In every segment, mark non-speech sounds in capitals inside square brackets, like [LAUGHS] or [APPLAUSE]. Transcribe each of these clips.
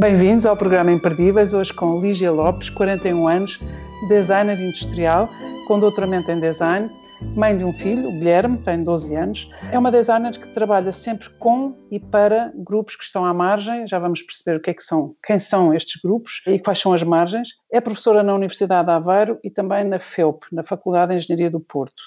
Bem-vindos ao programa Imperdíveis, hoje com Lígia Lopes, 41 anos, designer industrial, com doutoramento em design, mãe de um filho, o Guilherme, tem 12 anos. É uma designer que trabalha sempre com e para grupos que estão à margem, já vamos perceber o que é que são, quem são estes grupos e quais são as margens. É professora na Universidade de Aveiro e também na FEUP, na Faculdade de Engenharia do Porto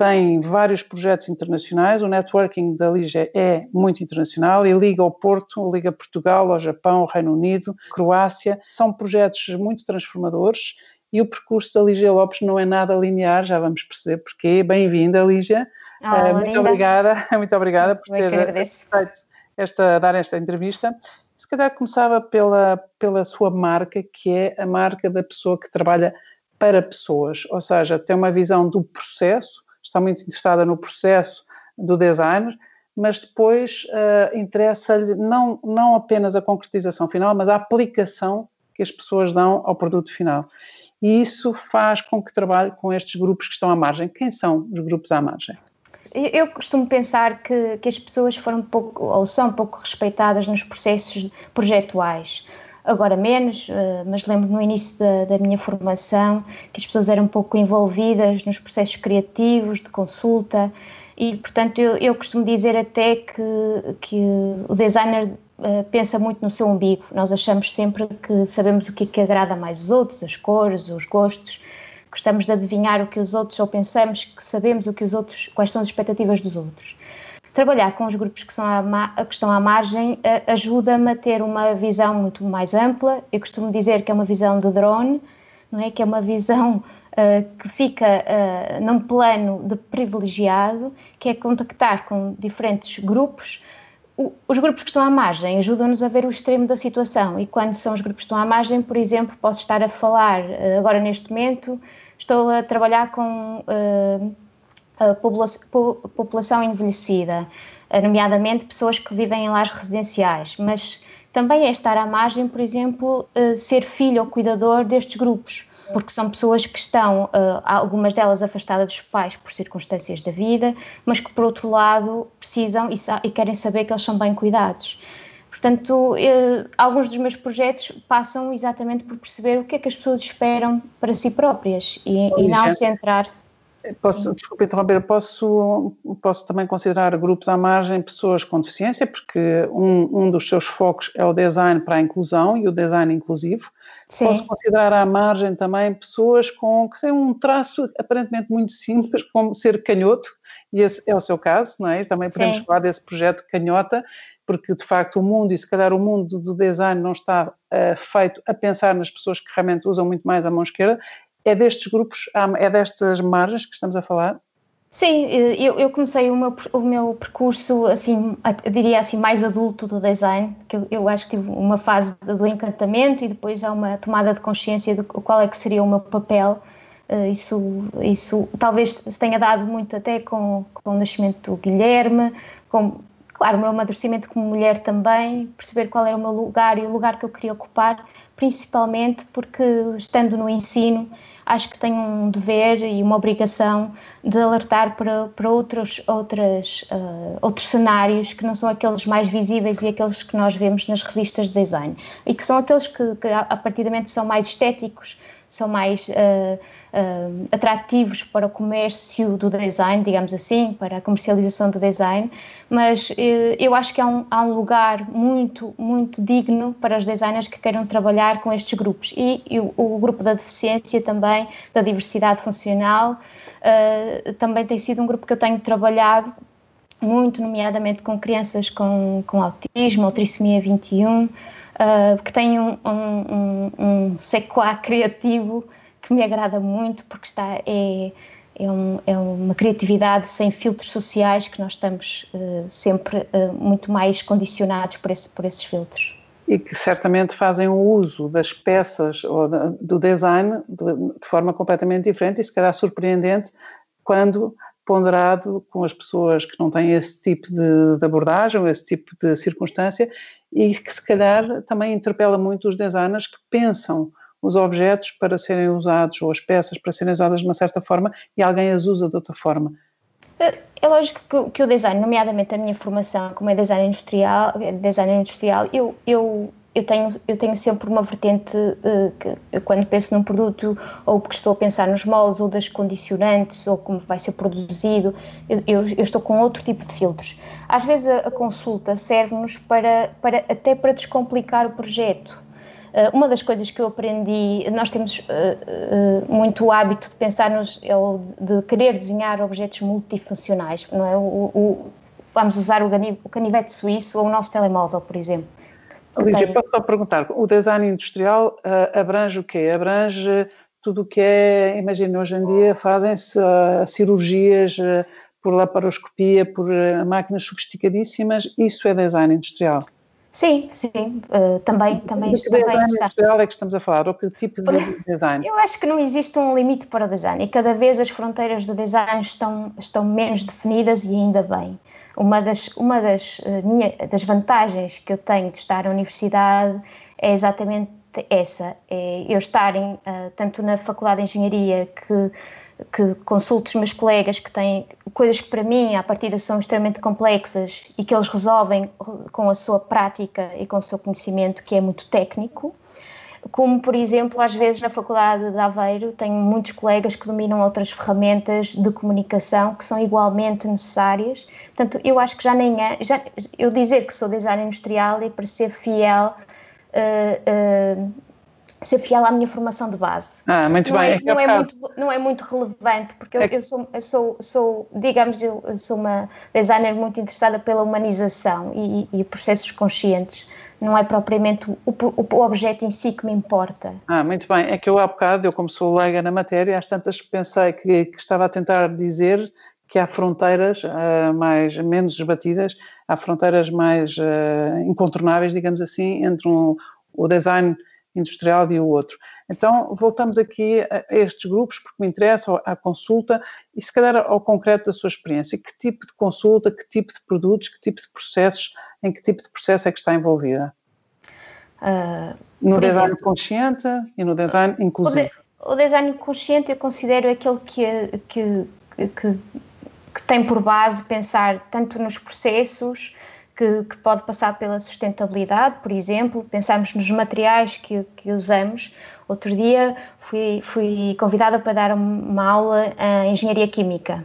tem vários projetos internacionais. O networking da Lígia é muito internacional e liga ao Porto, liga Portugal, ao Japão, ao Reino Unido, Croácia. São projetos muito transformadores e o percurso da Lígia Lopes não é nada linear, já vamos perceber porquê. Bem-vinda, Lígia. Oh, muito linda. obrigada, [LAUGHS] muito obrigada por ter aceito esta, dar esta entrevista. Se calhar começava pela, pela sua marca, que é a marca da pessoa que trabalha para pessoas, ou seja, tem uma visão do processo, está muito interessada no processo do designer, mas depois uh, interessa-lhe não, não apenas a concretização final, mas a aplicação que as pessoas dão ao produto final. E isso faz com que trabalhe com estes grupos que estão à margem. Quem são os grupos à margem? Eu costumo pensar que, que as pessoas foram pouco, ou são pouco respeitadas nos processos projetuais agora menos, eh, mas lembro no início da, da, minha formação que as pessoas eram um pouco envolvidas nos processos criativos, de consulta, e portanto eu, eu costumo dizer até que, que o designer uh, pensa muito no seu umbigo. Nós achamos sempre que sabemos o que é que agrada mais os outros, as cores, os gostos, gostamos de adivinhar o que os outros, ou pensamos que sabemos o que os outros, quais são as expectativas dos outros trabalhar com os grupos que, à, que estão à margem eh, ajuda-me a ter uma visão muito mais ampla. Eu costumo dizer que é uma visão de drone, não é? que é uma visão uh, que fica uh, num plano de privilegiado, que é contactar com diferentes grupos. Os grupos que estão à margem ajudam-nos a ver o extremo da situação e quando são os grupos que estão à margem, por exemplo, posso estar a falar agora neste momento, estou a trabalhar com a população envelhecida, nomeadamente pessoas que vivem em lares residenciais, mas também é estar à margem, por exemplo, eh, ser filho ou cuidador destes grupos, porque são pessoas que estão, eh, algumas delas afastadas dos pais por circunstâncias da vida, mas que, por outro lado, precisam e querem saber que eles são bem cuidados. Portanto, eh, alguns dos meus projetos passam exatamente por perceber o que é que as pessoas esperam para si próprias e, e não centrar Posso, desculpe interromper, posso, posso também considerar grupos à margem pessoas com deficiência, porque um, um dos seus focos é o design para a inclusão e o design inclusivo. Sim. Posso considerar à margem também pessoas com que têm um traço aparentemente muito simples, como ser canhoto, e esse é o seu caso, não é? Também podemos Sim. falar desse projeto canhota, porque de facto o mundo, e se calhar o mundo do design não está uh, feito a pensar nas pessoas que realmente usam muito mais a mão esquerda, é destes grupos, é destas margens que estamos a falar? Sim, eu, eu comecei o meu, o meu percurso, assim, diria assim, mais adulto do design, que eu, eu acho que tive uma fase do encantamento e depois há uma tomada de consciência de qual é que seria o meu papel. Eh, isso, isso talvez tenha dado muito até com, com o nascimento do Guilherme, com, claro, o meu amadurecimento como mulher também, perceber qual era o meu lugar e o lugar que eu queria ocupar, principalmente porque estando no ensino acho que tenho um dever e uma obrigação de alertar para, para outros, outras, uh, outros cenários que não são aqueles mais visíveis e aqueles que nós vemos nas revistas de design. E que são aqueles que, que a partir da são mais estéticos, são mais uh, uh, atrativos para o comércio do design, digamos assim, para a comercialização do design, mas uh, eu acho que há um, há um, lugar muito, muito digno para os designers que queiram trabalhar com estes grupos. E, e o, o, grupo da deficiência também, da diversidade funcional, uh, também tem sido um grupo que eu tenho trabalhado muito, nomeadamente com crianças com, com autismo, ou trissomia 21, uh, que têm um, um, um, um sequá criativo que me agrada muito porque está é, é, um, é uma criatividade sem filtros sociais que nós estamos uh, sempre uh, muito mais condicionados por, esse, por esses filtros. E que certamente fazem o uso das peças ou do design de, de forma completamente diferente e se calhar surpreendente quando ponderado com as pessoas que não têm esse tipo de, de abordagem, esse tipo de circunstância, e que se calhar também interpela muito os designers que pensam os objetos para serem usados ou as peças para serem usadas de uma certa forma e alguém as usa de outra forma. É lógico que, que o design, nomeadamente a minha formação como é design industrial, design industrial eu, eu eu tenho, eu tenho sempre uma vertente uh, que, quando penso num produto, ou porque estou a pensar nos moldes, ou das condicionantes, ou como vai ser produzido, eu, eu, eu estou com outro tipo de filtros. Às vezes a, a consulta serve-nos para, para, até para descomplicar o projeto. Uh, uma das coisas que eu aprendi, nós temos uh, muito o hábito de pensar nos, de, de querer desenhar objetos multifuncionais, não é? O, o, vamos usar o, o canivete suíço ou o nosso telemóvel, por exemplo Lígia, posso só perguntar, o design industrial uh, abrange o quê? Abrange tudo o que é, imagina, hoje em dia fazem-se uh, cirurgias uh, por laparoscopia, por máquinas sofisticadíssimas, isso é design industrial? Sim, sim, uh, também, também, que também design está. industrial é que estamos a falar, ou que tipo de design? Eu acho que não existe um limite para o design e cada vez as fronteiras do design estão, estão menos definidas e ainda bem. Uma das, uma das, uh, minha, das vantagens que eu tenho de estar na universidade é exatamente essa, é eu estar em, uh, tanto na Faculdade de Engenharia que que consulto os meus colegas que têm coisas que para mim, à partida, são extremamente complexas e que eles resolvem com a sua prática e com o seu conhecimento, que é muito técnico. Como, por exemplo, às vezes na Faculdade de Aveiro, tenho muitos colegas que dominam outras ferramentas de comunicação que são igualmente necessárias. Portanto, eu acho que já nem é. Já, eu dizer que sou designer industrial para ser fiel. Uh, uh, ser fiel à minha formação de base. Ah, muito não bem. É, não, é muito, não é muito relevante, porque eu, é eu, sou, eu sou, sou, digamos, eu sou uma designer muito interessada pela humanização e, e processos conscientes. Não é propriamente o, o, o, objeto em si que me importa. Ah, muito bem. É que eu há bocado, eu como sou leiga na matéria, às tantas pensei que, que estava a tentar dizer que há fronteiras uh, mais menos esbatidas, há fronteiras mais uh, incontornáveis, digamos assim, entre um, o design industrial e o outro. Então, voltamos aqui a estes grupos, porque me interessa à consulta e, se calhar, ao concreto da sua experiência. Que tipo de consulta, que tipo de produtos, que tipo de processos, em que tipo de processo é que está envolvida? Uh, no design exemplo, consciente e no design inclusivo. O, de, o, design consciente eu considero aquele que, que, que, que tem por base pensar tanto nos processos que, que, pode passar pela sustentabilidade, por exemplo, pensarmos nos materiais que, que usamos. Outro dia fui, fui convidada para dar uma aula em Engenharia Química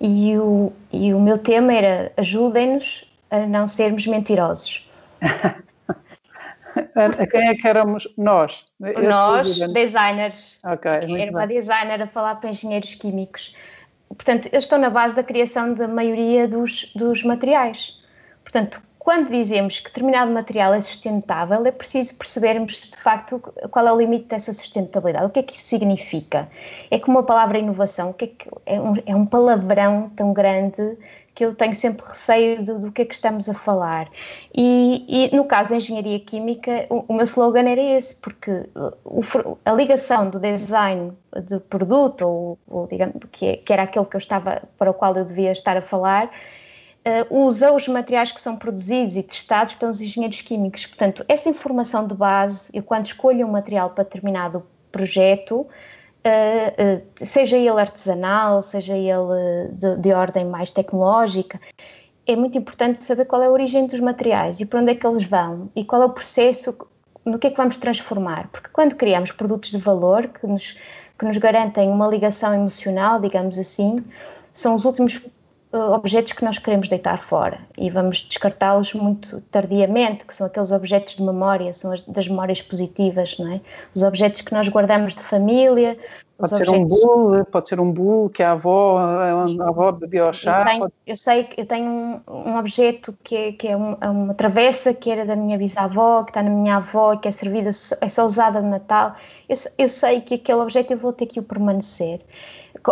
e o, e o meu tema era ajudem-nos a não sermos mentirosos. [LAUGHS] a quem é que éramos nós? Nós, designers. Okay, era uma designer a falar para engenheiros químicos. Portanto, eu estou na base da criação da maioria dos, dos materiais. Portanto, quando dizemos que determinado material é sustentável, é preciso percebermos de facto qual é o limite dessa sustentabilidade. O que é que isso significa? É como a palavra inovação, o que é, que é, um, é um palavrão tão grande que eu tenho sempre receio do, do que é que estamos a falar. E, e no caso da engenharia química, o, o meu slogan era esse, porque o, a ligação do design de produto, ou, ou digamos, que, é, que era aquele que eu estava, para o qual eu devia estar a falar, uh, usa os materiais que são produzidos e testados pelos engenheiros químicos. Portanto, essa informação de base, eu quando escolho um material para determinado projeto, Uh, uh, seja ele artesanal, seja ele de, de, ordem mais tecnológica, é muito importante saber qual é a origem dos materiais e para onde é que eles vão e qual é o processo, no que é que vamos transformar. Porque quando criamos produtos de valor que nos, que nos garantem uma ligação emocional, digamos assim, são os últimos objetos que nós queremos deitar fora e vamos descartá-los muito tardiamente, que são aqueles objetos de memória, são as das memórias positivas, não é? Os objetos que nós guardamos de família. Pode ser objetos... um bolo, pode ser um bolo que a avó, a avó bebeu ao chá. Eu, tenho, pode... eu sei que eu tenho um, um objeto que é, que é uma, é uma travessa que era da minha bisavó, que está na minha avó, que é servida, é só usada no Natal. Eu, eu sei que aquele objeto eu vou ter que o permanecer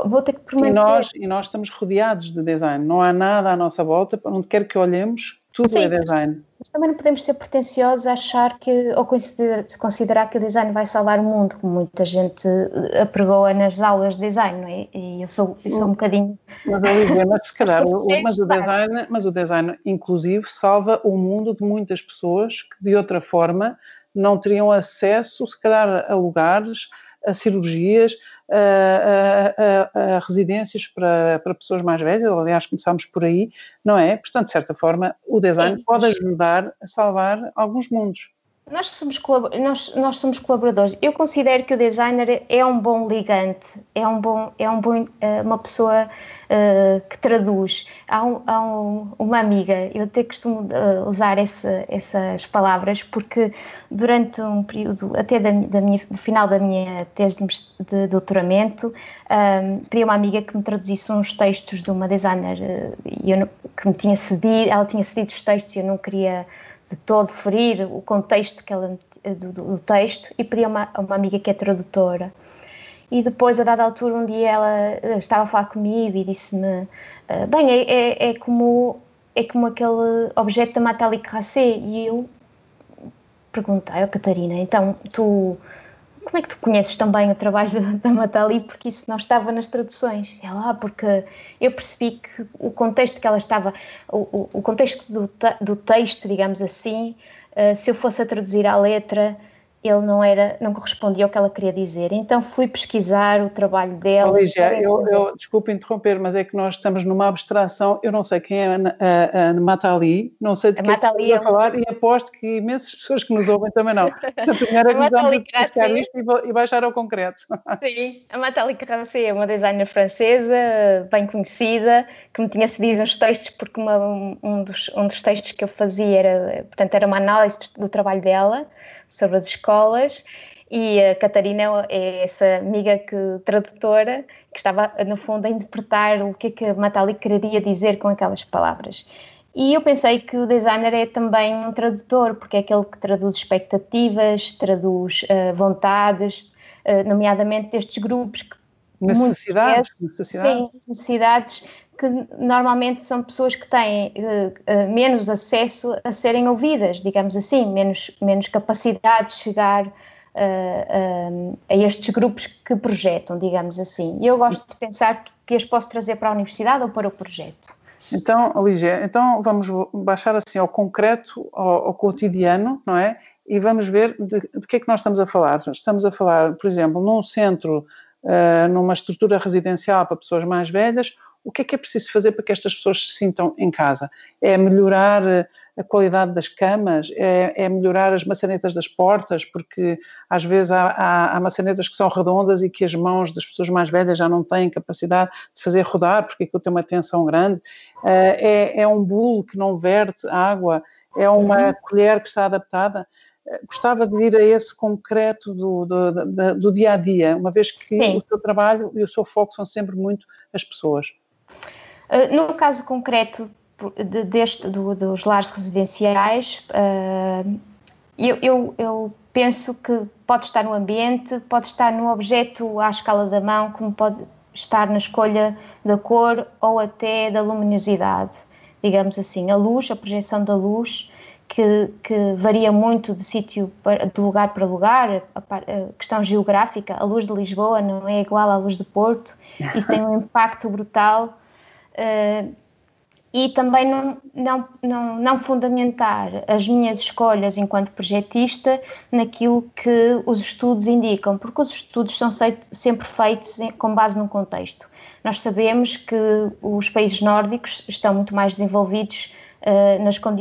vou ter que permanecer. E nós, e nós estamos rodeados de design, não há nada à nossa volta, para onde quer que olhemos, tudo Sim, é design. Mas também não podemos ser pretenciosos a achar que, ou considerar, considerar que o design vai salvar o mundo, como muita gente eh, apregoa nas aulas de design, não é? E eu sou, eu sou um bocadinho. Mas, Olivia, mas se [LAUGHS] calhar, o, mas, o design, mas o design inclusivo salva o mundo de muitas pessoas que de outra forma não teriam acesso, se calhar, a lugares, a cirurgias, a, a, a, residências para, para pessoas mais velhas, aliás, começámos por aí, não é? Portanto, de certa forma, o design Sim. pode ajudar a salvar alguns mundos. Nós somos, nós, nós somos colaboradores. Eu considero que o designer é um bom ligante, é, um bom, é um bom, eh, uma pessoa uh, que traduz. Há, um, há um, uma amiga, eu até costumo uh, usar essas palavras, porque durante um período, até da, da minha, do final da minha tese de, doutoramento, um, pedi uma amiga que me traduzisse uns textos de uma designer eu, que me tinha cedido, ela tinha cedido os textos e eu não queria de todo ferir o contexto que ela, do, do texto e pedi a uma, a uma amiga que é tradutora. E depois, a dada altura, um dia ela eh, estava a falar comigo e disse-me: ah, Bem, é, é, é, como, é como aquele objeto da Nathalie Crasset. E eu perguntei: oh, Catarina, então tu como é que tu conheces também o trabalho da, Matali? Porque isso não estava nas traduções. Ela, ah, porque eu percebi que o contexto que ela estava, o, o contexto do, do texto, digamos assim, uh, se eu fosse a traduzir à letra, ele não era, não correspondia ao que ela queria dizer. Então fui pesquisar o trabalho dela. Lígia, eu, eu desculpe interromper, mas é que nós estamos numa abstração. Eu não sei quem é a, a, a Matali, não sei de a que Matali é a falar e aposto que imensas pessoas que nos ouvem também não. Portanto, [LAUGHS] melhor é que vamos isto e, baixar ao concreto. [LAUGHS] Sim, a Matali Carrancé é uma designer francesa, bem conhecida, que me tinha cedido uns textos porque uma, um, dos, um dos textos que eu fazia era, portanto, era uma análise do trabalho dela sobre as escolas e a Catarina é essa amiga que, tradutora que estava, no fundo, a interpretar o que é que a Matali queria dizer com aquelas palavras. E eu pensei que o designer é também um tradutor, porque é aquele que traduz expectativas, traduz uh, vontades, uh, nomeadamente destes grupos que necessidades, necessidades. Sim, necessidades que normalmente são pessoas que têm uh, uh, menos acesso a serem ouvidas, digamos assim, menos, menos capacidade de chegar uh, a estes grupos que projetam, digamos assim. E eu gosto de pensar que as posso trazer para a universidade ou para o projeto. Então, Lígia, então vamos baixar assim ao concreto, ao, ao cotidiano, não é? E vamos ver de, de que é que nós estamos a falar. Estamos a falar, por exemplo, num centro, numa estrutura residencial para pessoas mais velhas o que é que é preciso fazer para que estas pessoas se sintam em casa? É melhorar eh, a qualidade das camas, é, é melhorar as maçanetas das portas, porque às vezes há, há, há, maçanetas que são redondas e que as mãos das pessoas mais velhas já não têm capacidade de fazer rodar, porque aquilo tem uma tensão grande. Eh, é, é um bule que não verte água, é uma uhum. colher que está adaptada eh, gostava de ir a esse concreto do, do, do, do, dia a dia, uma vez que Sim. o seu trabalho e o seu foco são sempre muito as pessoas. Uh, no caso concreto de, deste, do, dos lares residenciais, uh, eu, eu, eu, penso que pode estar no ambiente, pode estar no objeto à escala da mão, como pode estar na escolha da cor ou até da luminosidade, digamos assim. A luz, a projeção da luz, que, que, varia muito de sítio, de lugar para lugar, a, a, questão geográfica, a luz de Lisboa não é igual à luz de Porto, isso tem um [LAUGHS] impacto brutal Uh, e também não, não, não, não, fundamentar as minhas escolhas enquanto projetista naquilo que os estudos indicam, porque os estudos são sempre feitos com base num contexto. Nós sabemos que os países nórdicos estão muito mais desenvolvidos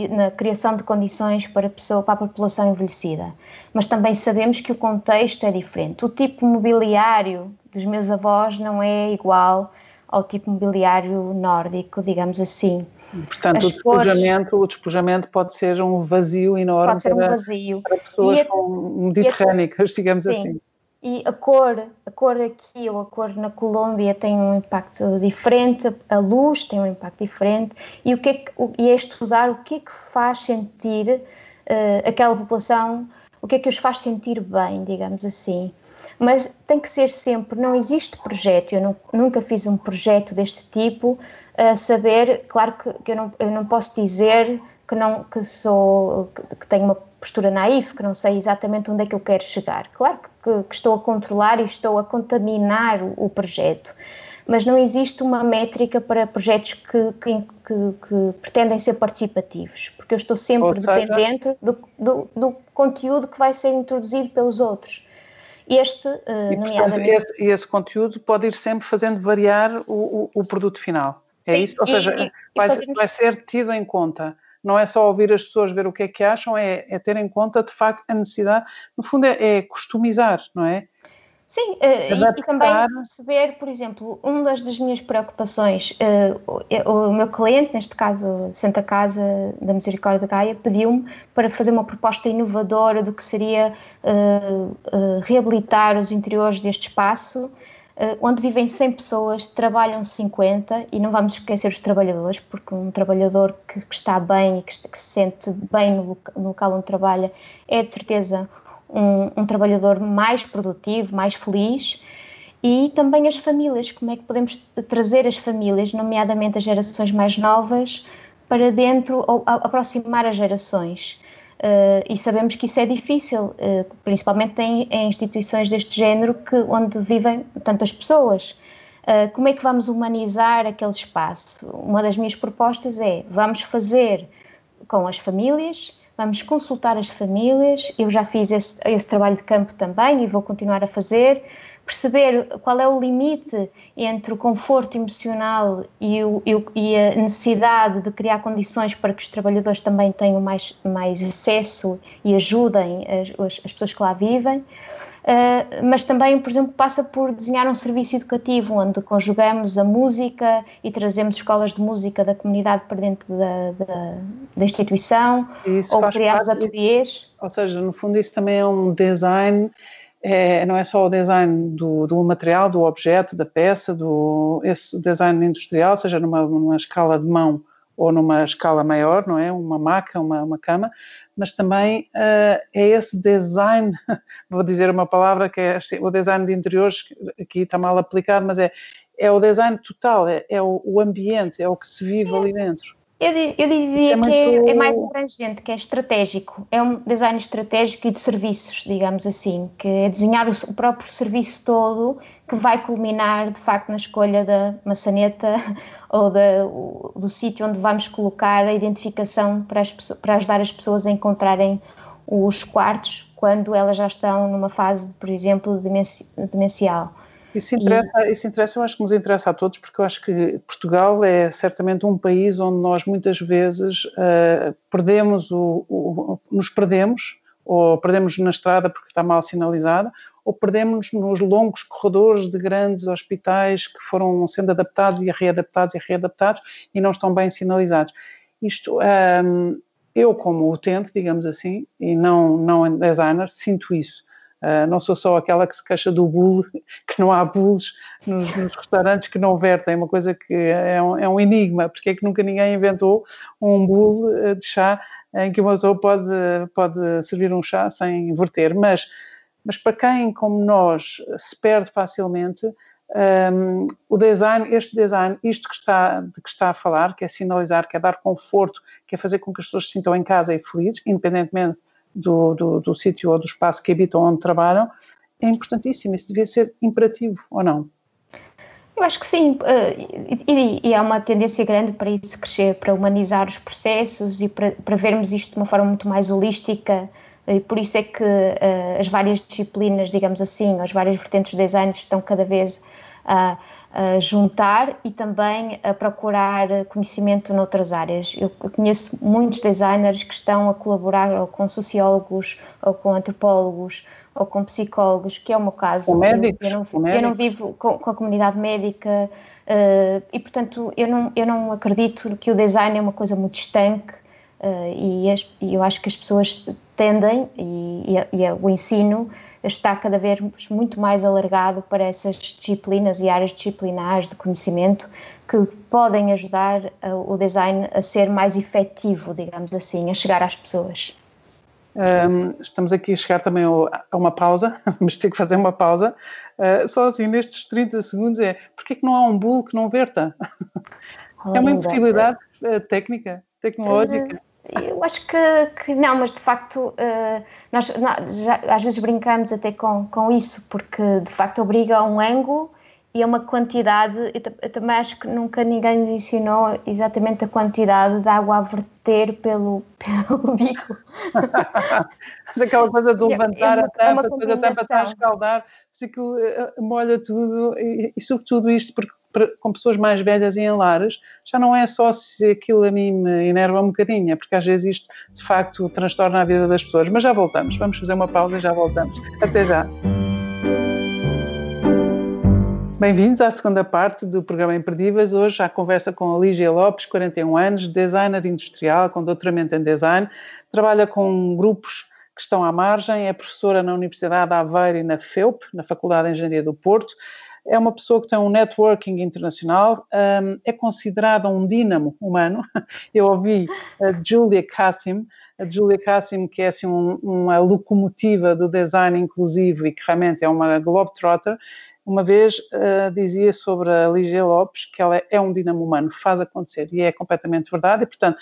na criação de condições para a, pessoa, para a população envelhecida, mas também sabemos que o contexto é diferente. O tipo mobiliário dos meus avós não é igual ao tipo mobiliário nórdico, digamos assim. Portanto, o despojamento, cores, o despojamento pode ser um vazio enorme pode ser um para, vazio. para pessoas a, mediterrânicas, [LAUGHS] digamos sim. assim. E a cor, a cor aqui ou a cor na Colômbia tem um impacto diferente, a luz tem um impacto diferente, e, o que é, que, e é estudar o que é que faz sentir uh, aquela população, o que é que os faz sentir bem, digamos assim mas tem que ser sempre, não existe projeto, eu não, nunca fiz um projeto deste tipo, a saber, claro que, que eu, não, eu não posso dizer que não que sou que tenho uma postura naif, que não sei exatamente onde é que eu quero chegar. Claro que, que estou a controlar e estou a contaminar o, o projeto, mas não existe uma métrica para projetos que, que, que, pretendem ser participativos, porque eu estou sempre seja, dependente do, do, do, conteúdo que vai ser introduzido pelos outros. Este, uh, e, nomeadamente... Portanto, esse, esse, conteúdo pode ir sempre fazendo variar o, o, o produto final. É Sim, isso? Ou seja, e, vai, fazemos... vai ser tido em conta não é só ouvir as pessoas ver o que é que acham, é, é ter em conta de facto a necessidade, no fundo é, é customizar, não é? Sim, uh, e, também perceber, por exemplo, uma das, das minhas preocupações, uh, o, o, meu cliente, neste caso Santa Casa da Misericórdia da Gaia, pediu-me para fazer uma proposta inovadora do que seria uh, reabilitar os interiores deste espaço, onde vivem 100 pessoas, trabalham 50, e não vamos esquecer os trabalhadores, porque um trabalhador que, que está bem e que, que, se sente bem no, no local onde trabalha é de certeza um, um trabalhador mais produtivo, mais feliz e também as famílias, como é que podemos trazer as famílias, nomeadamente as gerações mais novas, para dentro ou aproximar as gerações. Uh, e sabemos que isso é difícil, uh, principalmente em, em, instituições deste género que, onde vivem tantas pessoas. Uh, como é que vamos humanizar aquele espaço? Uma das minhas propostas é: vamos fazer com as famílias vamos consultar as famílias. Eu já fiz esse, esse, trabalho de campo também e vou continuar a fazer. Perceber qual é o limite entre o conforto emocional e, o, e a necessidade de criar condições para que os trabalhadores também tenham mais, mais acesso e ajudem as, as pessoas que lá vivem. Uh, mas também, por exemplo, passa por desenhar um serviço educativo onde conjugamos a música e trazemos escolas de música da comunidade para dentro da, da, da instituição, ou criamos ateliês. Ou seja, no fundo, isso também é um design. É, não é só o design do, do material, do objeto, da peça, do, esse design industrial, seja numa, numa escala de mão ou numa escala maior, não é? Uma maca, uma, uma cama, mas também uh, é esse design, [LAUGHS] vou dizer uma palavra que é assim, o design de interiores, aqui está mal aplicado, mas é, é o design total, é, é o, o, ambiente, é o que se vive ali dentro. Eu, eu dizia é muito... que é, é, mais abrangente, que é estratégico, é um design estratégico e de serviços, digamos assim, que é desenhar o, o próprio serviço todo que vai culminar de facto na escolha da maçaneta [LAUGHS] ou da, do sítio onde vamos colocar a identificação para, as, para ajudar as pessoas a encontrarem os quartos quando elas já estão numa fase, por exemplo, demencial. Isso interessa, e... isso interessa, eu acho que nos interessa a todos, porque eu acho que Portugal é certamente um país onde nós muitas vezes uh, perdemos o, o, nos perdemos, ou perdemos na estrada porque está mal sinalizada, ou perdemos nos longos corredores de grandes hospitais que foram sendo adaptados e readaptados e readaptados e não estão bem sinalizados. Isto, um, ehm, eu como utente, digamos assim, e não, não designer, sinto isso. Uh, não sou só aquela que se queixa do bule, [LAUGHS] que não há bules nos, nos, restaurantes que não vertem, uma coisa que é um, é um, enigma, porque é que nunca ninguém inventou um bule de chá em que uma pessoa pode, pode servir um chá sem verter, mas, mas para quem, como nós, se perde facilmente, um, o design, este design, isto que está, de que está a falar, que é sinalizar, que é dar conforto, que é fazer com que as pessoas se sintam em casa e felizes, independentemente do, do, do sítio ou do espaço que habitam onde trabalham, é importantíssimo. Isso devia ser imperativo, ou não? Eu acho que sim, eh, e, e há uma tendência grande para isso crescer, para humanizar os processos e para, para vermos isto de uma forma muito mais holística. E por isso é que uh, as várias disciplinas, digamos assim, as várias vertentes de design estão cada vez a. A juntar e também a procurar conhecimento noutras áreas. Eu conheço muitos designers que estão a colaborar ou com sociólogos, ou com antropólogos, ou com psicólogos, que é o meu caso. Com médicos. Eu, não, eu não, vivo com, com, a comunidade médica uh, e, portanto, eu não, eu não acredito que o design é uma coisa muito estanque uh, e, as, e, eu acho que as pessoas tendem, e, e, e o ensino está cada vez muito mais alargado para essas disciplinas e áreas disciplinares de conhecimento que podem ajudar o design a ser mais efetivo, digamos assim, a chegar às pessoas. Um, estamos aqui a chegar também a uma pausa, [LAUGHS] vamos ter que fazer uma pausa. Uh, só assim, nestes 30 segundos, é porque é que não há um bulo que não verta? [LAUGHS] é uma impossibilidade uh, técnica, tecnológica. Eu acho que, que, não, mas de facto uh, nós, já, às vezes brincamos até com, com isso, porque de facto obriga a um ângulo e a uma quantidade. Eu, eu, também acho que nunca ninguém nos ensinou exatamente a quantidade de água a verter pelo, [LAUGHS] pelo bico. Mas aquela coisa de levantar é uma, a tampa, depois a tampa está a escaldar, que eh, molha tudo e, e sobretudo isto porque com pessoas mais velhas e em lares, já não é só se aquilo a mim me enerva um bocadinho, é porque às vezes isto de facto transtorna a vida das pessoas. Mas já voltamos, vamos fazer uma pausa e já voltamos. Até já. Bem-vindos à segunda parte do programa Imperdíveis. Hoje a conversa com a Lígia Lopes, 41 anos, designer industrial com doutoramento em design, trabalha com grupos que estão à margem, é professora na Universidade de Aveiro e na FEUP, na Faculdade de Engenharia do Porto, é uma pessoa que tem um networking internacional, um, é considerada um dínamo humano. [LAUGHS] Eu ouvi a Julia Cassim, a Julia Cassim, que é assim, um, uma locomotiva do design inclusivo e que realmente é uma globetrotter, uma vez uh, dizia sobre a Lígia Lopes que ela é um dinamo humano, faz acontecer, e é completamente verdade, e portanto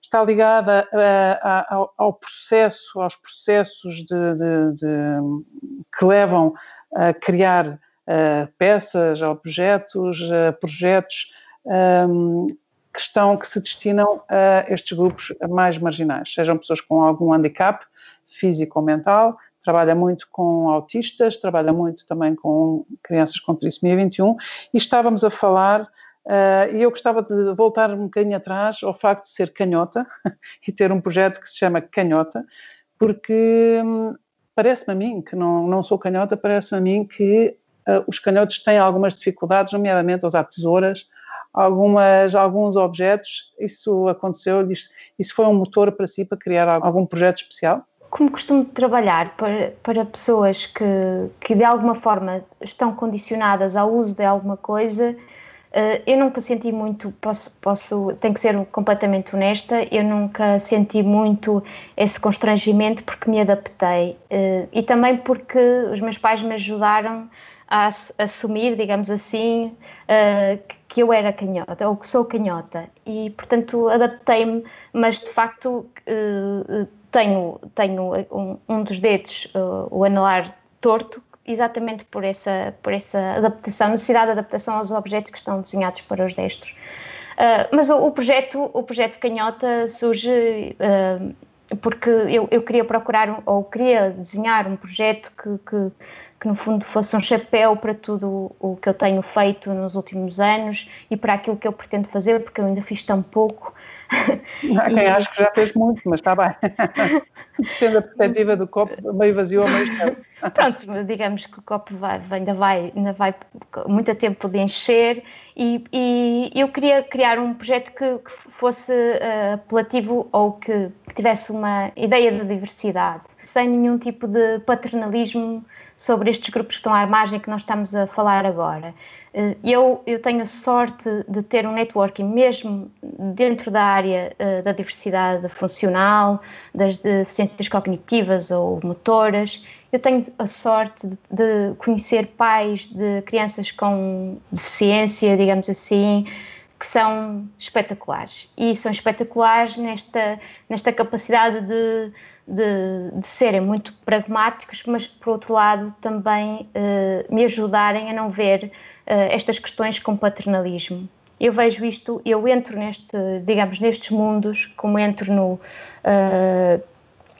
está ligada uh, ao, ao, processo, aos processos de, de, de, que levam a criar peças, objetos, projetos um, que, estão, que se destinam a estes grupos mais marginais, sejam pessoas com algum handicap físico ou mental, trabalha muito com autistas, trabalha muito também com crianças com trissomia 21 e estávamos a falar Uh, e eu gostava de voltar um bocadinho atrás ao facto de ser canhota [LAUGHS] e ter um projeto que se chama Canhota, porque hum, parece-me a mim, que não, não sou canhota, parece-me a mim que uh, os canhotos têm algumas dificuldades, nomeadamente a usar tesouras, algumas, alguns objetos. Isso aconteceu, isso, foi um motor para si, para criar algum projeto especial? Como costumo trabalhar para, para pessoas que, que de alguma forma estão condicionadas ao uso de alguma coisa, Uh, eu nunca senti muito, posso, posso, tenho que ser completamente honesta, eu nunca senti muito esse constrangimento porque me adaptei uh, e também porque os meus pais me ajudaram a assumir, digamos assim, uh, que eu era canhota, ou que sou canhota, e portanto adaptei-me, mas de facto uh, tenho, tenho um, um dos dedos, uh, o anelar torto, exatamente por essa, por essa adaptação, necessidade de adaptação aos objetos que estão desenhados para os destros. mas o, o, projeto, o projeto Canhota surge porque eu, eu, queria procurar ou queria desenhar um projeto que, que, que no fundo fosse um chapéu para tudo o que eu tenho feito nos últimos anos e para aquilo que eu pretendo fazer, porque eu ainda fiz tão pouco. Há [LAUGHS] quem e... acho que já fez muito, mas está bem. [LAUGHS] Depende da perspectiva do copo, meio vazio ou meio cheio. [LAUGHS] Pronto, digamos que o copo vai, ainda, vai, ainda vai muito tempo de encher e, e, eu queria criar um projeto que, que fosse uh, apelativo ou que, que tivesse uma ideia de diversidade, sem nenhum tipo de paternalismo sobre estes grupos que estão à margem que nós estamos a falar agora. Eh, eu, eu tenho a sorte de ter um networking mesmo dentro da área uh, da diversidade funcional, das deficiências cognitivas ou motoras. Eu tenho a sorte de, de conhecer pais de crianças com deficiência, digamos assim, que são espetaculares. E são espetaculares nesta, nesta capacidade de, de, de serem muito pragmáticos, mas por outro lado também uh, me ajudarem a não ver uh, estas questões com paternalismo. Eu vejo isto, eu entro neste, digamos, nestes mundos, como entro no, uh,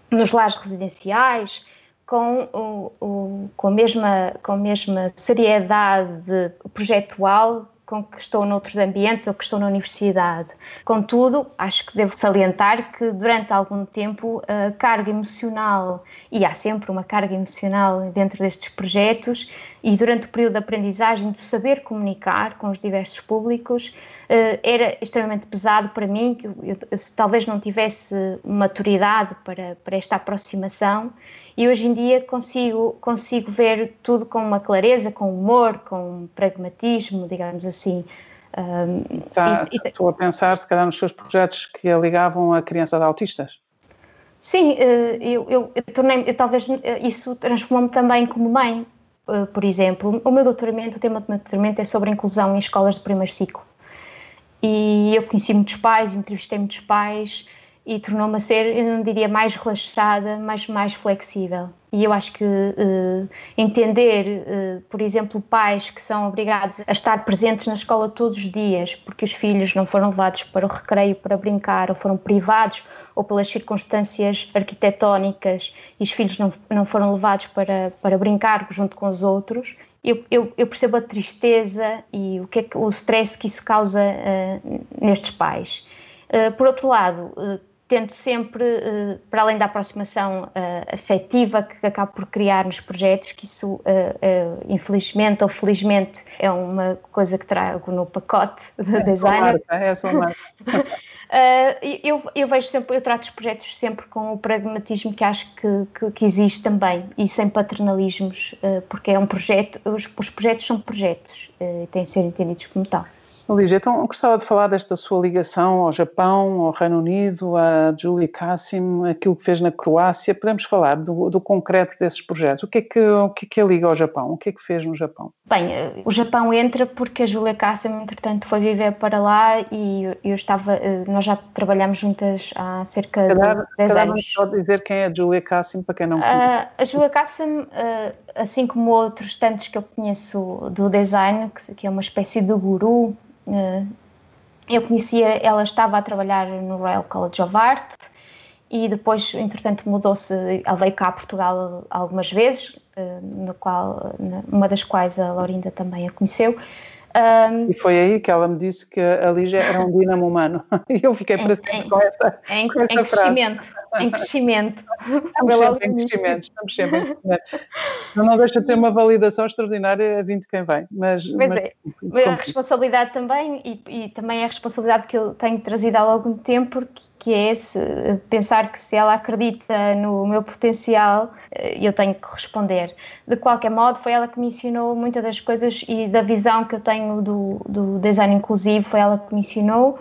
nos lares residenciais, com, o, o, com, a mesma, com a mesma seriedade projetual com que estou noutros ambientes ou que estou na universidade. Contudo, acho que devo salientar que durante algum tempo a carga emocional, e há sempre uma carga emocional dentro destes projetos, e durante o período de aprendizagem do saber comunicar com os diversos públicos, eh, era extremamente pesado para mim, que eu, eu, eu talvez não tivesse maturidade para, para esta aproximação e hoje em dia consigo, consigo ver tudo com uma clareza, com humor, com pragmatismo, digamos assim. Um, tá, e, estou a pensar, se calhar, nos seus projetos que a ligavam a crianças autistas. Sim, eh, eu, eu, eu tornei, eu, talvez eh, isso transformou-me também como mãe, eh, por exemplo. O meu doutoramento, o tema do meu doutoramento é sobre a inclusão em escolas de primeiro ciclo. E eu conheci muitos pais, entrevistei muitos pais e tornou-me a ser, eu não diria mais relaxada, mas mais flexível. E eu acho que uh, entender, uh, por exemplo, pais que são obrigados a estar presentes na escola todos os dias porque os filhos não foram levados para o recreio para brincar, ou foram privados, ou pelas circunstâncias arquitetónicas e os filhos não, não foram levados para, para brincar junto com os outros, eu, eu, eu, percebo a tristeza e o que é que, o stress que isso causa uh, nestes pais. Uh, por outro lado, uh, tento sempre, uh, para além da aproximação afetiva que acabo por criar nos projetos, que isso, infelizmente ou felizmente, é uma coisa que trago no pacote [LAUGHS] de é design. É a sua marca. [LAUGHS] eu, eu vejo sempre, eu trato os projetos sempre com o pragmatismo que acho que, que, que existe também e sem paternalismos, porque é um projeto, os, os projetos são projetos e têm de ser entendidos como tal. Lígia, então gostava de falar desta sua ligação ao Japão, ao Reino Unido, a Julie Kassim, aquilo que fez na Croácia. Podemos falar do, do concreto desses projetos. O que, é que, o que é que a liga ao Japão? O que é que fez no Japão? Bem, eh, o Japão entra porque a Julia Kassim, entretanto, foi viver para lá e eu estava, eh, nós já trabalhamos juntas há cerca calhar, de 10 anos. Pode dizer quem é a Julia Kassim, para quem não conhece. Uh, a Julia Kassim, uh, assim como outros tantos que eu conheço do design, que, que é uma espécie de guru, eh, eu conhecia, ela estava a trabalhar no Royal College of Art e depois, entretanto, mudou-se, ela veio cá a Portugal algumas vezes, eh, no qual, uma das quais a Laurinda também a conheceu. Um, e foi aí que ela me disse que a Lígia era um dinamo humano. [LAUGHS] E eu fiquei para sempre com esta, em, com esta em crescimento em crescimento. Estamos sempre em crescimento, estamos sempre em crescimento. Não deixa de ter uma validação extraordinária a de quem vem. Mas, pois mas, é, a responsabilidade também, e, e, também é a responsabilidade que eu tenho trazido há algum tempo, que, que é esse, pensar que se ela acredita no meu potencial, eh, eu tenho que responder. De qualquer modo, foi ela que me ensinou muitas das coisas e da visão que eu tenho do, do design inclusivo, foi ela que me ensinou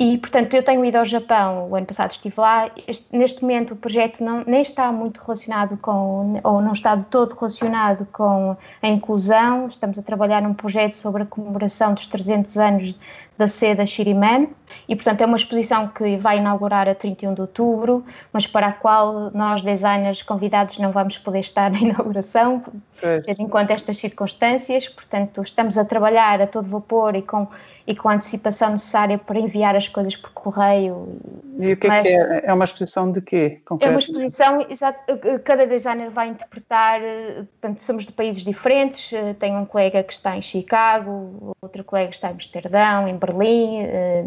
e, portanto, eu tenho ido ao Japão, o ano passado estive lá. Este, neste momento, o projeto não, nem está muito relacionado com, ou não está de todo relacionado com a inclusão. Estamos a trabalhar num projeto sobre a comemoração dos 300 anos da seda Shiriman e, portanto, é uma exposição que vai inaugurar a 31 de outubro, mas para a qual nós, designers convidados, não vamos poder estar na inauguração, tendo em conta estas circunstâncias. Portanto, estamos a trabalhar a todo vapor e com, e com a antecipação necessária para enviar as coisas por correio. E o que mas, é que é? É uma exposição de quê? É uma exposição, exato, cada designer vai interpretar, portanto, somos de países diferentes, tenho um colega que está em Chicago, outro colega que está em Amsterdão, em Berlim eh,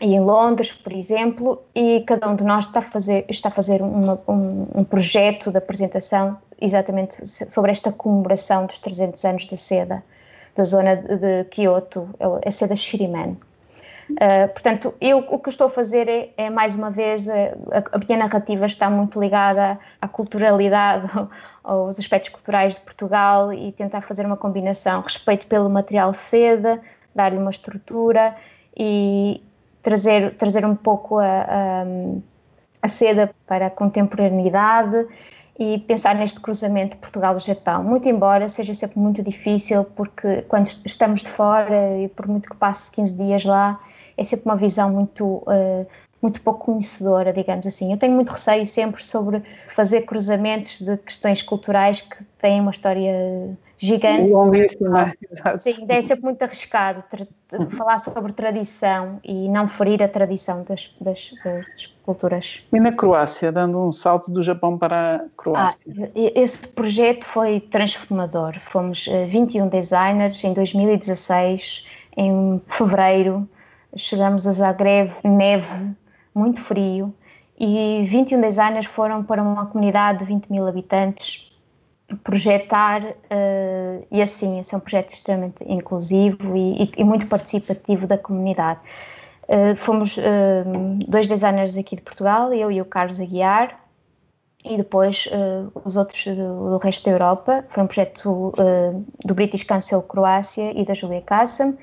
e em Londres, por exemplo, e cada um de nós está a fazer, está a fazer uma, um, um, projeto de apresentação exatamente sobre esta comemoração dos 300 anos da seda, da zona de Kyoto, a seda Shiriman. Uh, portanto, eu o que estou a fazer é, é mais uma vez, a, a, minha narrativa está muito ligada à culturalidade, [LAUGHS] aos aspectos culturais de Portugal e tentar fazer uma combinação, respeito pelo material seda, dar-lhe uma estrutura e trazer, trazer um pouco a, a, a seda para a contemporaneidade e pensar neste cruzamento Portugal-Japão, muito embora seja sempre muito difícil, porque quando estamos de fora e por muito que passe 15 dias lá, é sempre uma visão muito, uh, muito pouco conhecedora, digamos assim. Eu tenho muito receio sempre sobre fazer cruzamentos de questões culturais que têm uma história gigante. Longuíssima, exato. Sim, é sempre muito arriscado falar sobre tradição e não ferir a tradição das, das, das, culturas. E na Croácia, dando um salto do Japão para a Croácia? Ah, esse projeto foi transformador. Fomos 21 eh, designers em 2016, em fevereiro, chegamos a Zagreb, neve, muito frio, e 21 designers foram para uma comunidade de 20 mil habitantes projetar uh, e assim, esse é um projeto extremamente inclusivo e, e, e muito participativo da comunidade. Uh, fomos uh, dois designers aqui de Portugal, eu e o Carlos Aguiar, e depois os outros do, do, resto da Europa. Foi um projeto do British Council Croácia e da Julia Kassam.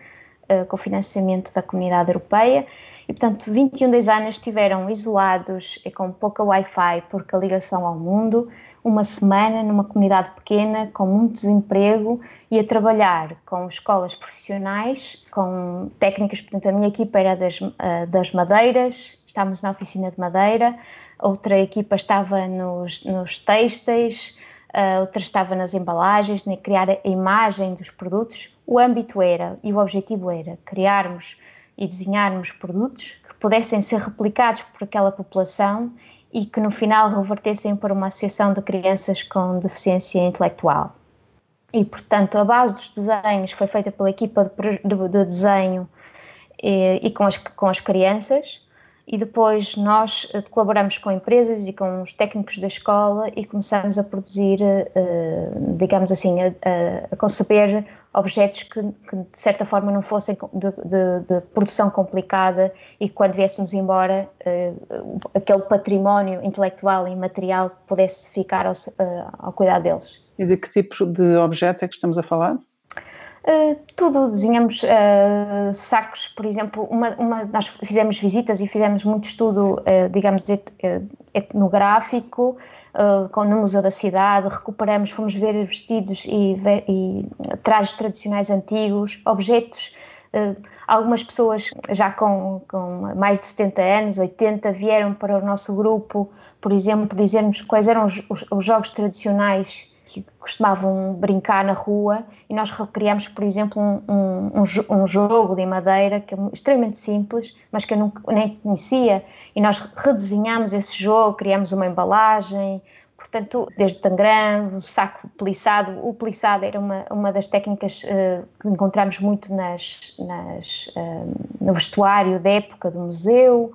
com financiamento da Comunidade Europeia. E, portanto, 21 designers estiveram isolados e com pouca Wi-Fi, porque a ligação ao mundo, uma semana numa comunidade pequena, com muito desemprego, e a trabalhar com escolas profissionais, com técnicas. Portanto, a minha equipa era das, uh, das madeiras, estávamos na oficina de madeira, outra equipa estava nos, nos têxteis, uh, outra estava nas embalagens, né, criar a imagem dos produtos. O âmbito era e o objetivo era criarmos e desenharmos produtos que pudessem ser replicados por aquela população e que no final revertessem para uma associação de crianças com deficiência intelectual. E, portanto, a base dos desenhos foi feita pela equipa de, de, de desenho e, e, com, as, com as crianças e depois nós eh, colaboramos com empresas e com os técnicos da escola e começamos a produzir, eh, digamos assim, a, a conceber objetos que, que, de certa forma não fossem de, de, de, produção complicada e que quando viéssemos embora eh, aquele património intelectual e material pudesse ficar ao, ao cuidado deles. E de que tipo de objeto é que estamos a falar? Uh, tudo, desenhamos uh, sacos, por exemplo, uma, uma, nós fizemos visitas e fizemos muito estudo, uh, digamos, etnográfico com, no Museu da Cidade, recuperamos, fomos ver vestidos e, e trajes tradicionais antigos, objetos, algumas pessoas já com, com, mais de 70 anos, 80, vieram para o nosso grupo, por exemplo, dizer-nos quais eram os, os, os jogos tradicionais que costumavam brincar na rua e nós recriamos, por exemplo, um, um, um, jogo de madeira que é extremamente simples, mas que eu nunca, nem conhecia. E nós redesenhamos esse jogo, criamos uma embalagem, portanto, desde tangram, o saco plissado, o plissado era uma, uma das técnicas uh, que encontramos muito nas, nas, uh, no vestuário da época do museu,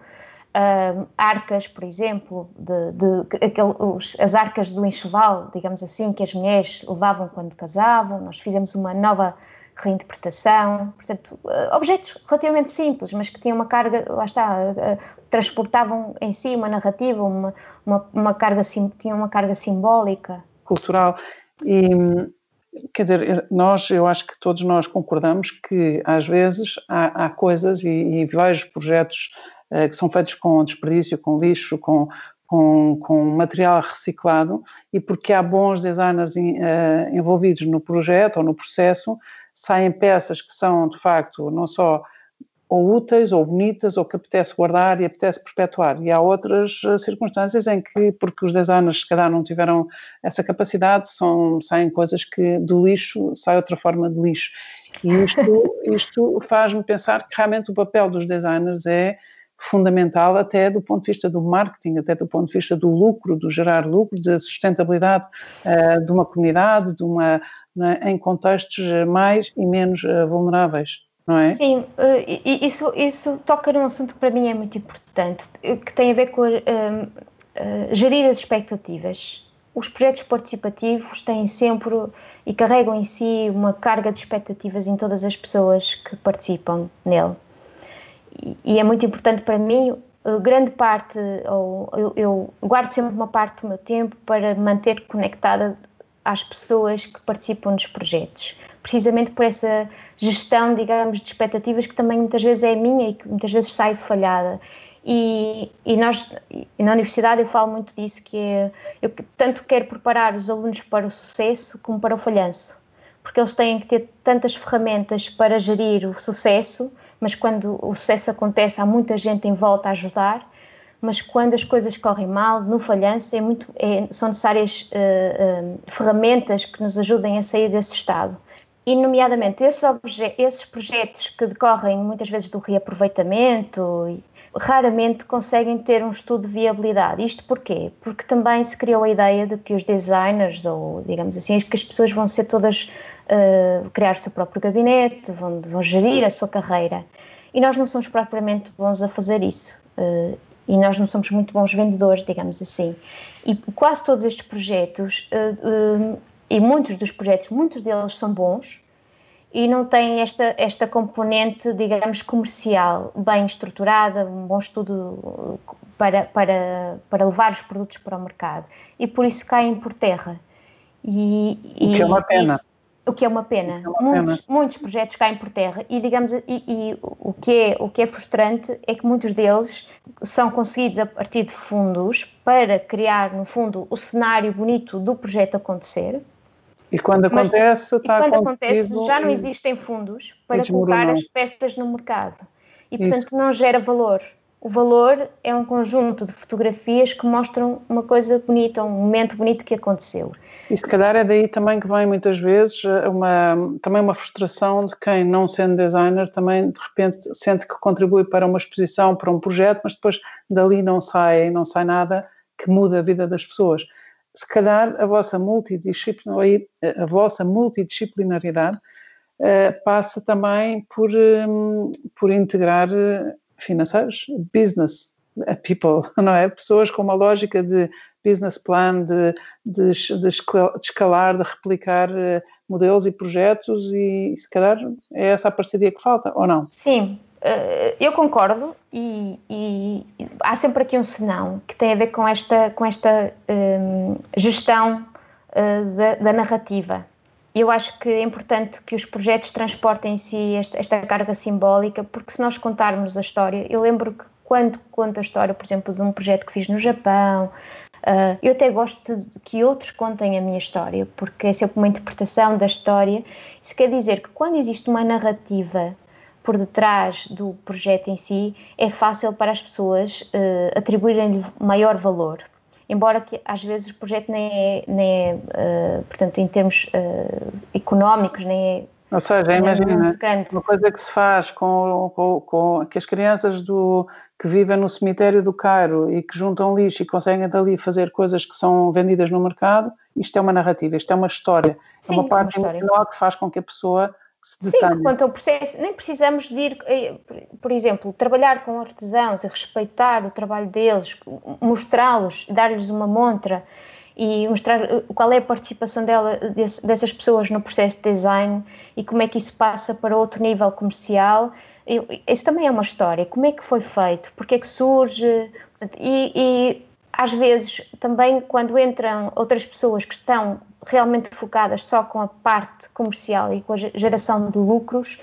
uh, arcas, por exemplo, de, de aquele, os, as arcas do enxoval, digamos assim, que as mulheres levavam quando casavam. Nós fizemos uma nova reinterpretação, portanto, uh, objetos relativamente simples, mas que tinham uma carga, lá está, uh, transportavam em si uma narrativa, uma, uma, uma carga, tinham uma carga simbólica. Cultural. E, quer dizer, nós, eu acho que todos nós concordamos que às vezes há, há coisas e, e vejo projetos eh, que são feitos com desperdício, com lixo, com, com, com, material reciclado e porque há bons designers eh, envolvidos no projeto ou no processo, saem peças que são de facto não só ou úteis ou bonitas ou que apetece guardar e apetece perpetuar. E há outras eh, circunstâncias em que, porque os designers se calhar não tiveram essa capacidade, são, saem coisas que do lixo sai outra forma de lixo. E isto, [LAUGHS] isto faz-me pensar que realmente o papel dos designers é fundamental até do ponto de vista do marketing, até do ponto de vista do lucro, do gerar lucro, da sustentabilidade uh, de uma comunidade, de uma, né, em contextos mais e menos uh, vulneráveis. Não é? Sim, isso, isso toca num assunto que para mim é muito importante, que tem a ver com gerir as expectativas. Os projetos participativos têm sempre e carregam em si uma carga de expectativas em todas as pessoas que participam nele e, é muito importante para mim grande parte, ou eu, eu, guardo sempre uma parte do meu tempo para manter conectada às pessoas que participam nos projetos, precisamente por essa gestão, digamos, de expectativas que também muitas vezes é minha e que muitas vezes sai falhada. E, e nós, na universidade, eu falo muito disso, que é, eu tanto quero preparar os alunos para o sucesso como para o falhanço, porque eles têm que ter tantas ferramentas para gerir o sucesso mas quando o sucesso acontece há muita gente em volta a ajudar, mas quando as coisas correm mal, no falhanço, é muito, é, são necessárias uh, uh, ferramentas que nos ajudem a sair desse estado. E, nomeadamente, esses, esses projetos que decorrem muitas vezes do reaproveitamento, raramente conseguem ter um estudo de viabilidade. Isto porquê? Porque também se criou a ideia de que os designers, ou digamos assim, que as pessoas vão ser todas uh, criar o seu próprio gabinete, vão, vão gerir a sua carreira. E nós não somos propriamente bons a fazer isso. Uh, e nós não somos muito bons vendedores, digamos assim. E quase todos estes projetos, uh, e muitos dos projetos, muitos deles são bons, e não têm esta, esta componente, digamos, comercial bem estruturada, um bom estudo para, para, para levar os produtos para o mercado. E por isso caem por terra. E, o que é uma pena. Isso, o que é uma pena. É uma muitos, pena. muitos projetos caem por terra e, digamos, e, e, o, que é, o que é frustrante é que muitos deles são conseguidos a partir de fundos para criar, no fundo, o cenário bonito do projeto acontecer. E quando acontece, Mas, está e quando acontece, já não existem fundos para colocar as peças no mercado. E, portanto, Isso. não gera valor. O valor é um conjunto de fotografias que mostram uma coisa bonita, um momento bonito que aconteceu. E se calhar é daí também que vem muitas vezes uma, também uma frustração de quem, não sendo designer, também de repente sente que contribui para uma exposição, para um projeto, mas depois dali não sai, não sai nada que muda a vida das pessoas. Se calhar a vossa multidisciplinaridade, a vossa multidisciplinaridade uh, passa também por, um, por integrar financeiros, business people, [LAUGHS] não é? Pessoas com uma lógica de business plan, de, de, de escalar, de replicar eh, modelos e projetos e se calhar é essa a parceria que falta, ou não? Sim, eh, eu concordo e, e, há sempre aqui um senão que tem a ver com esta, com esta um, gestão uh, da, da narrativa eu acho que é importante que os projetos transportem em si esta, esta, carga simbólica, porque se nós contarmos a história, eu lembro que quando conto a história, por exemplo, de um projeto que fiz no Japão, uh, eu até gosto de que outros contem a minha história, porque é sempre uma interpretação da história. Isso quer dizer que quando existe uma narrativa por detrás do projeto em si, é fácil para as pessoas uh, atribuírem-lhe maior valor. Embora que às vezes o projeto nem é, nem é uh, portanto, em termos uh, económicos, nem é. Ou seja, é imagina, uma coisa que se faz com, com, com, que as crianças do, que vivem no cemitério do Cairo e que juntam lixo e conseguem dali fazer coisas que são vendidas no mercado, isto é uma narrativa, isto é uma história, Sim, é uma parte é uma emocional que faz com que a pessoa Sim, quanto ao processo, nem precisamos de ir, eh, por exemplo, trabalhar com artesãos e respeitar o trabalho deles, mostrá-los, dar-lhes uma montra e mostrar eh, qual é a participação dela, dessas pessoas no processo de design e como é que isso passa para outro nível comercial. Isso também é uma história. Como é que foi feito? Porque é que surge? E, e às vezes também quando entram outras pessoas que estão realmente focadas só com a parte comercial e com a geração de lucros,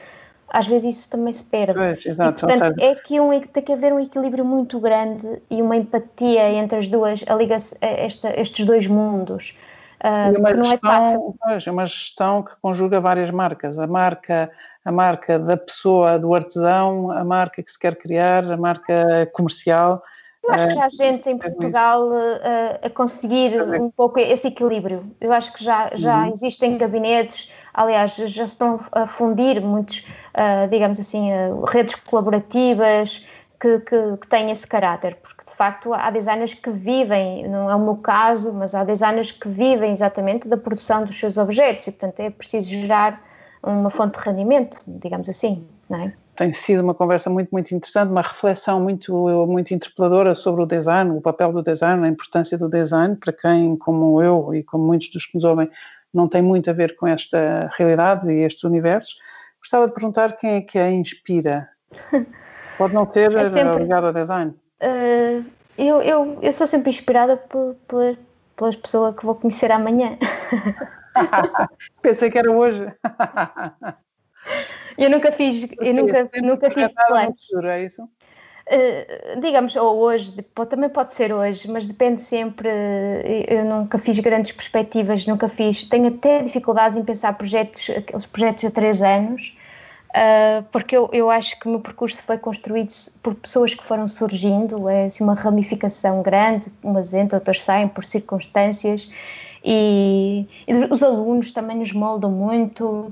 às vezes isso também se perde. Pois, exato, e, portanto, é que um, tem que haver um equilíbrio muito grande e uma empatia entre as duas, a liga esta, estes dois mundos. Uh, uma não é gestão, é fácil. Pois, é uma gestão que conjuga várias marcas. A marca, a marca da pessoa, do artesão, a marca que se quer criar, a marca comercial eu acho que já há gente em Portugal a, eh, a conseguir um pouco esse equilíbrio. Eu acho que já, já uhum. existem gabinetes, aliás, já se estão a fundir muitos, uh, digamos assim, uh, redes colaborativas que, que, que, têm esse caráter, porque de facto há designers que vivem, não é o meu caso, mas há designers que vivem exatamente da produção dos seus objetos e, portanto, é preciso gerar uma fonte de rendimento, digamos assim, não é? Tem sido uma conversa muito, muito interessante, uma reflexão muito, muito interpeladora sobre o design, o papel do design, a importância do design, para quem, como eu e como muitos dos que nos ouvem, não tem muito a ver com esta realidade e estes universos. Gostava de perguntar quem é que a inspira. [LAUGHS] Pode não ser é sempre, ligado ao design. Uh, eu, eu, eu sou sempre inspirada por, por, pelas pessoas que vou conhecer amanhã. [LAUGHS] Pensei que era hoje. [LAUGHS] Eu nunca fiz, eu nunca, nunca fiz planos. Futuro, é isso? Uh, digamos, ou hoje, também pode ser hoje, mas depende sempre. Eu nunca fiz grandes perspectivas, nunca fiz. Tenho até dificuldades em pensar projetos, aqueles projetos a três anos, uh, porque eu, eu acho que o meu percurso foi construído por pessoas que foram surgindo, é assim, uma ramificação grande, umas entram, outras saem por circunstâncias, e, e os alunos também nos moldam muito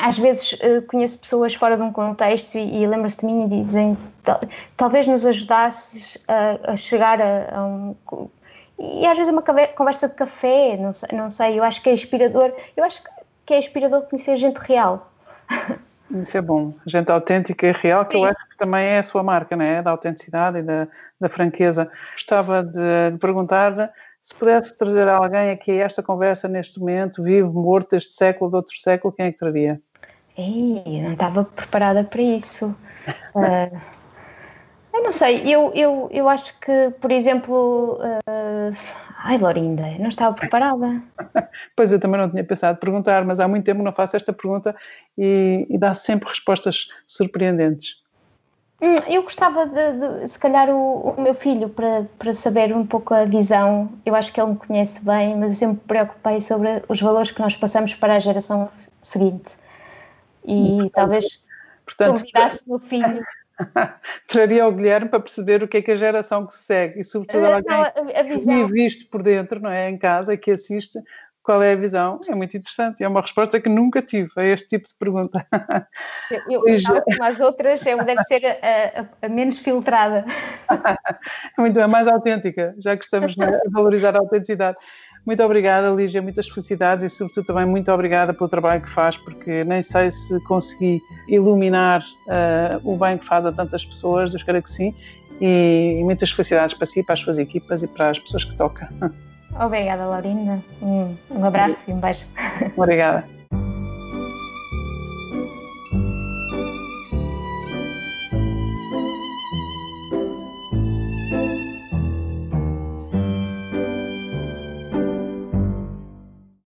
às vezes uh, conheço pessoas fora de um contexto e, e lembram-se de mim e dizem tal, talvez nos ajudasses a, a chegar a, a, um e às vezes é uma conversa de café não sei, não sei eu acho que é inspirador eu acho que é inspirador conhecer gente real [LAUGHS] isso é bom, gente autêntica e real, que Sim. eu acho que também é a sua marca, não é? Da autenticidade e da, da franqueza. Gostava de, de perguntar se pudesse trazer alguém aqui a esta conversa neste momento, vivo, morto, deste século, de outro século, quem é que traria? Ei, não estava preparada para isso. uh, [LAUGHS] eu não sei, eu, eu, eu acho que, por exemplo, uh, Ai, Lorinda, não estava preparada. [LAUGHS] pois eu também não tinha pensado perguntar, mas há muito tempo não faço esta pergunta e, e dá sempre respostas surpreendentes. Hum, eu gostava de, de se calhar, o, o, meu filho para, para saber um pouco a visão. Eu acho que ele me conhece bem, mas eu sempre me preocupei sobre os valores que nós passamos para a geração seguinte. E portanto, talvez portanto, convidasse meu filho. [LAUGHS] Traria o Guilherme para perceber o que é que a geração que se segue e, sobretudo, alguém não, a, a visão. que vive por dentro, não é? Em casa, que assiste, qual é a visão? É muito interessante. É uma resposta que nunca tive a este tipo de pergunta. [LAUGHS] Eu, eu como as outras, deve ser a, a, a menos filtrada. [LAUGHS] muito bem, mais autêntica, já que estamos a valorizar a autenticidade. Muito obrigada, Lígia, muitas felicidades e, sobretudo, também muito obrigada pelo trabalho que faz, porque nem sei se consegui iluminar uh, o bem que faz a tantas pessoas, eu espero que sim, e, e muitas felicidades para si, para as suas equipas e para as pessoas que toca. [LAUGHS] Obrigada, Laurinda. Um, um abraço e um beijo. Obrigada.